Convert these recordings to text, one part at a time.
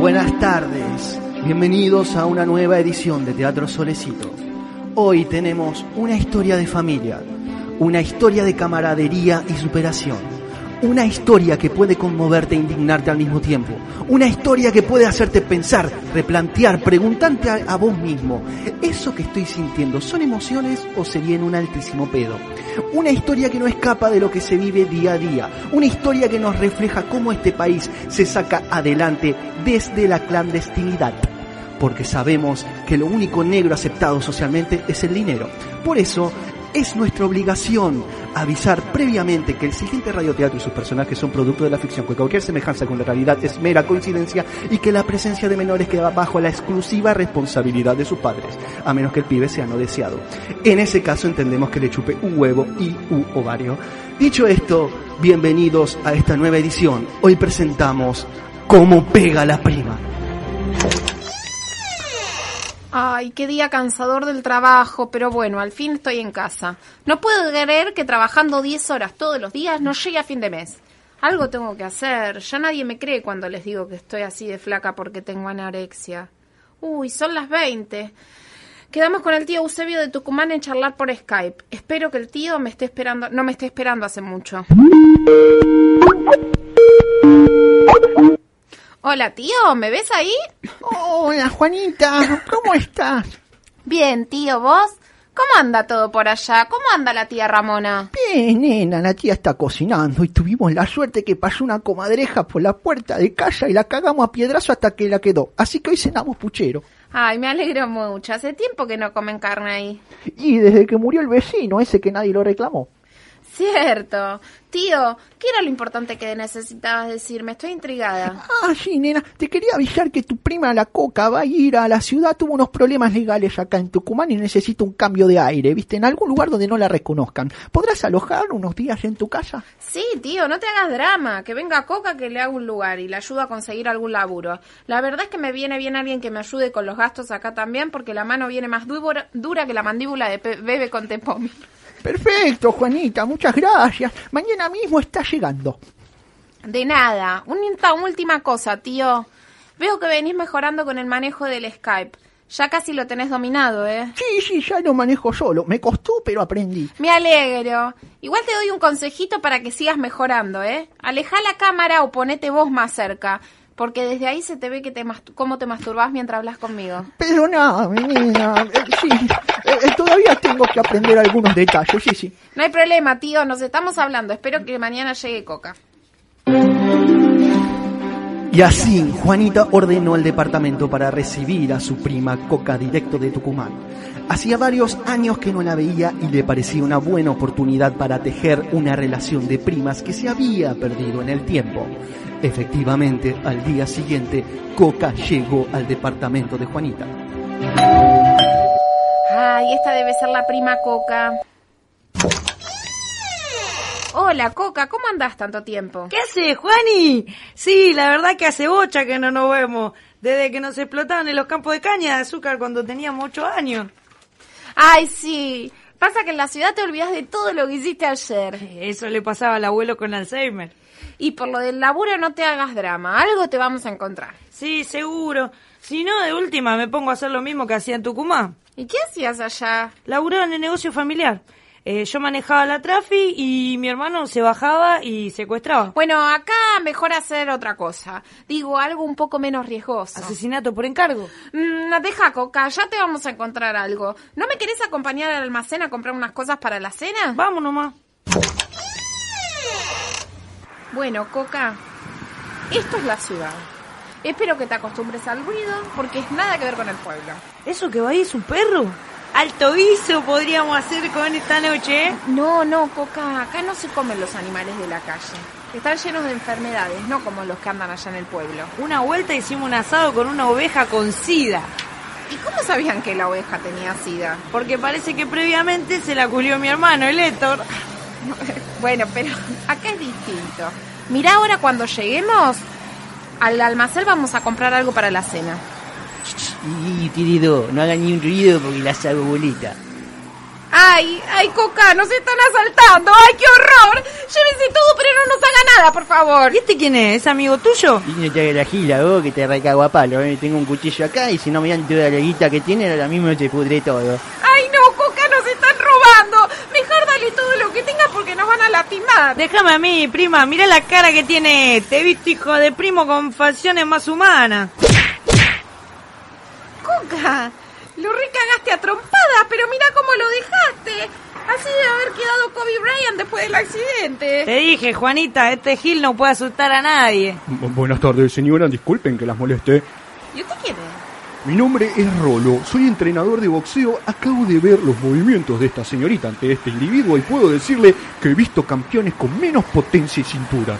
Buenas tardes. Bienvenidos a una nueva edición de Teatro Solecito. Hoy tenemos una historia de familia, una historia de camaradería y superación una historia que puede conmoverte e indignarte al mismo tiempo. Una historia que puede hacerte pensar, replantear, preguntarte a, vos mismo, ¿eso que estoy sintiendo son emociones o en un altísimo pedo? Una historia que no escapa de lo que se vive día a día. Una historia que nos refleja cómo este país se saca adelante desde la clandestinidad porque sabemos que lo único negro aceptado socialmente es el dinero. Por eso es nuestra obligación avisar previamente que el siguiente radioteatro y sus personajes son producto de la ficción, que cualquier semejanza con la realidad es mera coincidencia y que la presencia de menores queda bajo la exclusiva responsabilidad de sus padres, a menos que el pibe sea no deseado. En ese caso entendemos que le chupe un huevo y un ovario. Dicho esto, bienvenidos a esta nueva edición. Hoy presentamos Cómo pega la prima. Ay, qué día cansador del trabajo, pero bueno, al fin estoy en casa. No puedo creer que trabajando 10 horas todos los días no llegue a fin de mes. Algo tengo que hacer. Ya nadie me cree cuando les digo que estoy así de flaca porque tengo anorexia. Uy, son las 20. Quedamos con el tío Eusebio de Tucumán en charlar por Skype. Espero que el tío me esté esperando, no me esté esperando hace mucho. Hola, tío, ¿me ves ahí? Hola, Juanita, ¿cómo estás? Bien, tío, ¿vos? ¿Cómo anda todo por allá? ¿Cómo anda la tía Ramona? Bien, nena, la tía está cocinando y tuvimos la suerte que pasó una comadreja por la puerta de casa y la cagamos a piedrazo hasta que la quedó. Así que hoy cenamos puchero. Ay, me alegro mucho. Hace tiempo que no comen carne ahí. Y desde que murió el vecino, ese que nadie lo reclamó. Cierto. Tío, ¿qué era lo importante que necesitabas decirme? Estoy intrigada. Ah, sí, nena. Te quería avisar que tu prima, la Coca, va a ir a la ciudad. Tuvo unos problemas legales acá en Tucumán y necesita un cambio de aire, ¿viste? En algún lugar donde no la reconozcan. ¿Podrás alojar unos días en tu casa? Sí, tío, no te hagas drama. Que venga Coca que le haga un lugar y le ayuda a conseguir algún laburo. La verdad es que me viene bien alguien que me ayude con los gastos acá también porque la mano viene más dura, que la mandíbula de bebé con tepomi. Perfecto, Juanita, muchas gracias. Mañana mismo está llegando. De nada. Una última cosa, tío. Veo que venís mejorando con el manejo del Skype. Ya casi lo tenés dominado, ¿eh? Sí, sí, ya lo manejo solo. Me costó, pero aprendí. Me alegro. Igual te doy un consejito para que sigas mejorando, ¿eh? Aleja la cámara o ponete vos más cerca. Porque desde ahí se te ve que te cómo te masturbas mientras hablas conmigo. Pero no, niña, eh, sí, eh, eh, todavía tengo que aprender algunos detalles, sí, sí. No hay problema, tío, nos estamos hablando. Espero que mañana llegue Coca. Y así, Juanita ordenó al departamento para recibir a su prima Coca directo de Tucumán. Hacía varios años que no la veía y le parecía una buena oportunidad para tejer una relación de primas que se había perdido en el tiempo. Efectivamente, al día siguiente, Coca llegó al departamento de Juanita. Ay, esta debe ser la prima Coca. Hola, Coca, ¿cómo andás tanto tiempo? ¿Qué haces, Juani? Sí, la verdad que hace bocha que no nos vemos. Desde que nos explotaban en los campos de caña de azúcar cuando teníamos ocho años. Ay, sí. Pasa que en la ciudad te olvidas de todo lo que hiciste ayer. Eso le pasaba al abuelo con Alzheimer. Y por lo del laburo no te hagas drama, algo te vamos a encontrar. Sí, seguro. Si no, de última me pongo a hacer lo mismo que hacía en Tucumán. ¿Y qué hacías allá? Laburaba en el negocio familiar. Eh, yo manejaba la trafi y mi hermano se bajaba y secuestraba. Bueno, acá mejor hacer otra cosa. Digo, algo un poco menos riesgoso. ¿Asesinato por encargo? Mm, deja, Coca, ya te vamos a encontrar algo. ¿No me querés acompañar al almacén a comprar unas cosas para la cena? Vamos nomás. Bueno, Coca, esto es la ciudad. Espero que te acostumbres al ruido porque es nada que ver con el pueblo. ¿Eso que va ahí es un perro? Alto guiso podríamos hacer con esta noche. ¿eh? No, no, Coca, acá no se comen los animales de la calle. Están llenos de enfermedades, no como los que andan allá en el pueblo. Una vuelta hicimos un asado con una oveja con sida. ¿Y cómo sabían que la oveja tenía sida? Porque parece que previamente se la culió mi hermano, el Héctor. bueno, pero acá es distinto. Mira ahora cuando lleguemos al almacén vamos a comprar algo para la cena. Y querido, no haga ni un ruido porque la hago bolita. ¡Ay! ¡Ay, Coca! ¡Nos están asaltando! ¡Ay, qué horror! Llévese todo, pero no nos haga nada, por favor. ¿Y este quién es? ¿Amigo tuyo? Y te haga la gila, vos, que te recago a palo. Eh. Tengo un cuchillo acá y si no me dan toda la guita que tiene, ahora mismo te pudré todo. Lastimar. Déjame a mí, prima. Mira la cara que tiene. Te he visto, hijo de primo, con facciones más humanas. Coca, lo recagaste a trompadas, pero mira cómo lo dejaste. Así debe haber quedado Kobe Bryant después del accidente. Te dije, Juanita, este Gil no puede asustar a nadie. Bu- Buenas tardes, señora. Disculpen que las moleste. ¿Y usted quién es? Mi nombre es Rolo. Soy entrenador de boxeo. Acabo de ver los movimientos de esta señorita ante este individuo y puedo decirle que he visto campeones con menos potencia y cintura.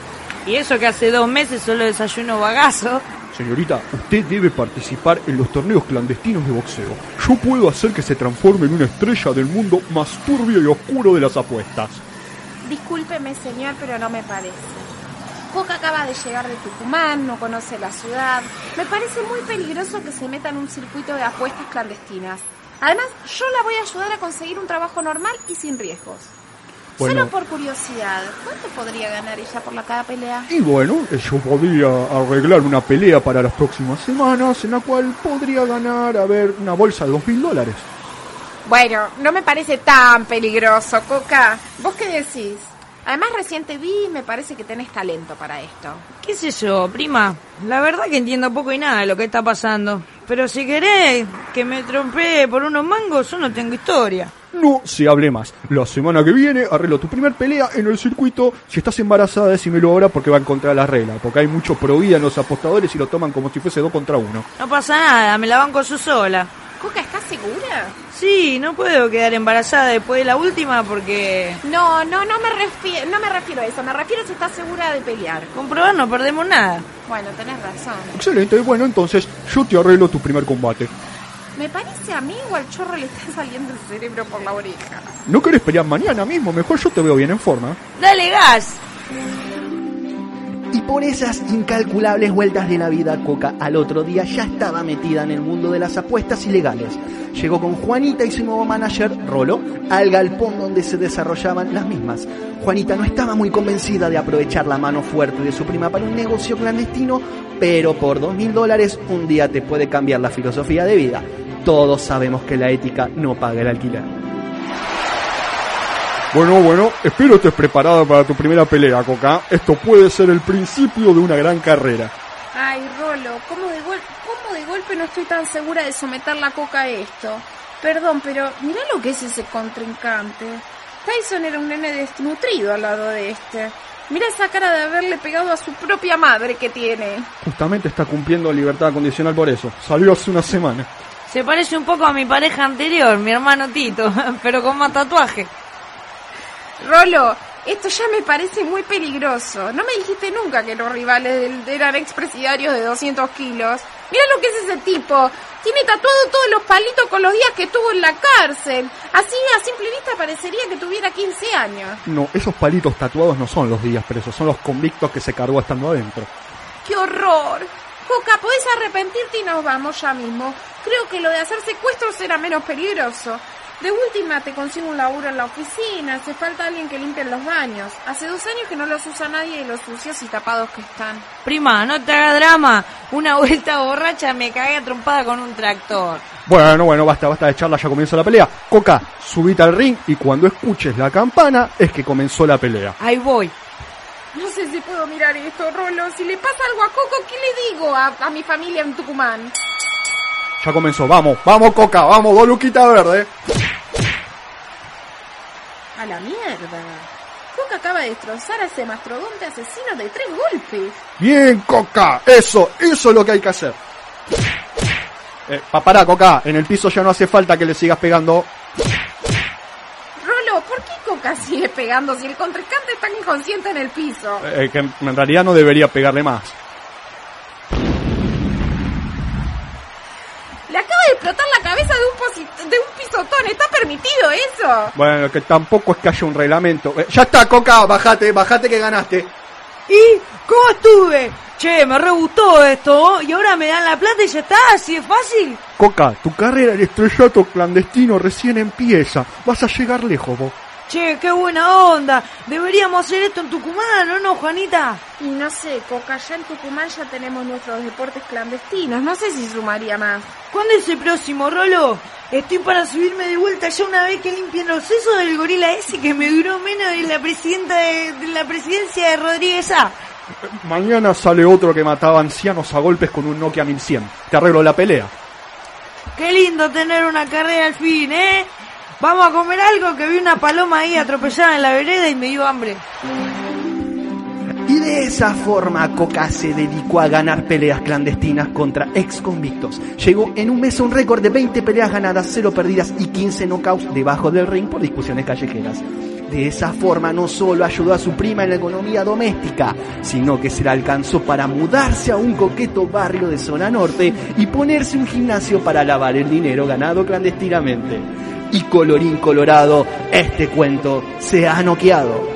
Y eso que hace dos meses solo desayuno bagazo. Señorita, usted debe participar en los torneos clandestinos de boxeo. Yo puedo hacer que se transforme en una estrella del mundo más turbio y oscuro de las apuestas. Discúlpeme, señor, pero no me parece. Coca acaba de llegar de Tucumán, no conoce la ciudad. Me parece muy peligroso que se meta en un circuito de apuestas clandestinas. Además, yo la voy a ayudar a conseguir un trabajo normal y sin riesgos. Bueno. Solo por curiosidad, ¿cuánto podría ganar ella por la cada pelea? Y bueno, yo podría arreglar una pelea para las próximas semanas en la cual podría ganar, a ver, una bolsa de dos mil dólares. Bueno, no me parece tan peligroso, Coca. ¿Vos qué decís? Además, recién te vi y me parece que tenés talento para esto. ¿Qué sé yo, prima? La verdad que entiendo poco y nada de lo que está pasando. Pero si querés que me trompee por unos mangos, yo no tengo historia. No se hable más. La semana que viene arreglo tu primer pelea en el circuito. Si estás embarazada, decímelo ahora porque va en contra de la regla. Porque hay mucho prohibida en los apostadores y lo toman como si fuese dos contra uno. No pasa nada, me la banco yo sola. Coca, ¿estás segura? Sí, no puedo quedar embarazada después de la última porque... No, no, no me, refiero, no me refiero a eso. Me refiero si estás segura de pelear. Con probar no perdemos nada. Bueno, tenés razón. Excelente, bueno, entonces yo te arreglo tu primer combate. Me parece a mí o al chorro le está saliendo el cerebro por la oreja. ¿No querés pelear mañana mismo? Mejor yo te veo bien en forma. Dale gas. Por esas incalculables vueltas de la vida, Coca al otro día ya estaba metida en el mundo de las apuestas ilegales. Llegó con Juanita y su nuevo manager, Rolo, al galpón donde se desarrollaban las mismas. Juanita no estaba muy convencida de aprovechar la mano fuerte de su prima para un negocio clandestino, pero por dos mil dólares un día te puede cambiar la filosofía de vida. Todos sabemos que la ética no paga el alquiler. Bueno, bueno, espero estés preparada para tu primera pelea, Coca. Esto puede ser el principio de una gran carrera. Ay, Rolo, ¿cómo de, gol ¿cómo de golpe no estoy tan segura de someter la coca a esto? Perdón, pero mirá lo que es ese contrincante. Tyson era un nene desnutrido al lado de este. Mira esa cara de haberle pegado a su propia madre que tiene. Justamente está cumpliendo libertad condicional por eso. Salió hace una semana. Se parece un poco a mi pareja anterior, mi hermano Tito, pero con más tatuaje. Rolo, esto ya me parece muy peligroso. No me dijiste nunca que los rivales del- eran expresidiarios de 200 kilos. Mira lo que es ese tipo. Tiene tatuado todos los palitos con los días que estuvo en la cárcel. Así a simple vista parecería que tuviera 15 años. No, esos palitos tatuados no son los días presos, son los convictos que se cargó estando adentro. ¡Qué horror! Coca, podés arrepentirte y nos vamos ya mismo. Creo que lo de hacer secuestros será menos peligroso. De última te consigo un laburo en la oficina, hace falta alguien que limpie los baños. Hace dos años que no los usa nadie de los sucios y tapados que están. Prima, no te hagas drama. Una vuelta borracha me cagué atrompada con un tractor. Bueno, bueno, basta, basta de charla, ya comienza la pelea. Coca, subite al ring y cuando escuches la campana es que comenzó la pelea. Ahí voy. No sé si puedo mirar esto, Rolo. Si le pasa algo a Coco, ¿qué le digo a, a mi familia en Tucumán? Ya comenzó, vamos, vamos Coca, vamos, dos luquitas verde. A la mierda. Coca acaba de destrozar a ese mastrodonte asesino de tres golpes. Bien, Coca, eso, eso es lo que hay que hacer. Eh, pa, pará, Coca, en el piso ya no hace falta que le sigas pegando. Rolo, ¿por qué Coca sigue pegando si el contrincante está inconsciente en el piso? Eh, que en realidad no debería pegarle más. Le acaba de explotar la cabeza de un, de un pisotón. ¿Está permitido eso? Bueno, que tampoco es que haya un reglamento. Eh, ya está, Coca, bajate, bajate que ganaste. ¿Y cómo estuve? Che, me re gustó esto. Y ahora me dan la plata y ya está, así es fácil. Coca, tu carrera de estrellato clandestino recién empieza. Vas a llegar lejos vos. Che, qué buena onda. Deberíamos hacer esto en Tucumán, ¿o no, Juanita? Y no sé, Coca, ya en Tucumán ya tenemos nuestros deportes clandestinos. No sé si sumaría más. ¿Cuándo es el próximo, Rolo? Estoy para subirme de vuelta ya una vez que limpien los sesos del gorila ese que me duró menos de la presidenta de, de la presidencia de Rodríguez A. Mañana sale otro que mataba ancianos a golpes con un Nokia 1100. Te arreglo la pelea. Qué lindo tener una carrera al fin, ¿eh? Vamos a comer algo que vi una paloma ahí atropellada en la vereda y me dio hambre. Y de esa forma Coca se dedicó a ganar peleas clandestinas contra ex convictos. Llegó en un mes a un récord de 20 peleas ganadas, 0 perdidas y 15 knockouts debajo del ring por discusiones callejeras. De esa forma no solo ayudó a su prima en la economía doméstica, sino que se la alcanzó para mudarse a un coqueto barrio de zona norte y ponerse un gimnasio para lavar el dinero ganado clandestinamente. Y colorín colorado, este cuento se ha noqueado.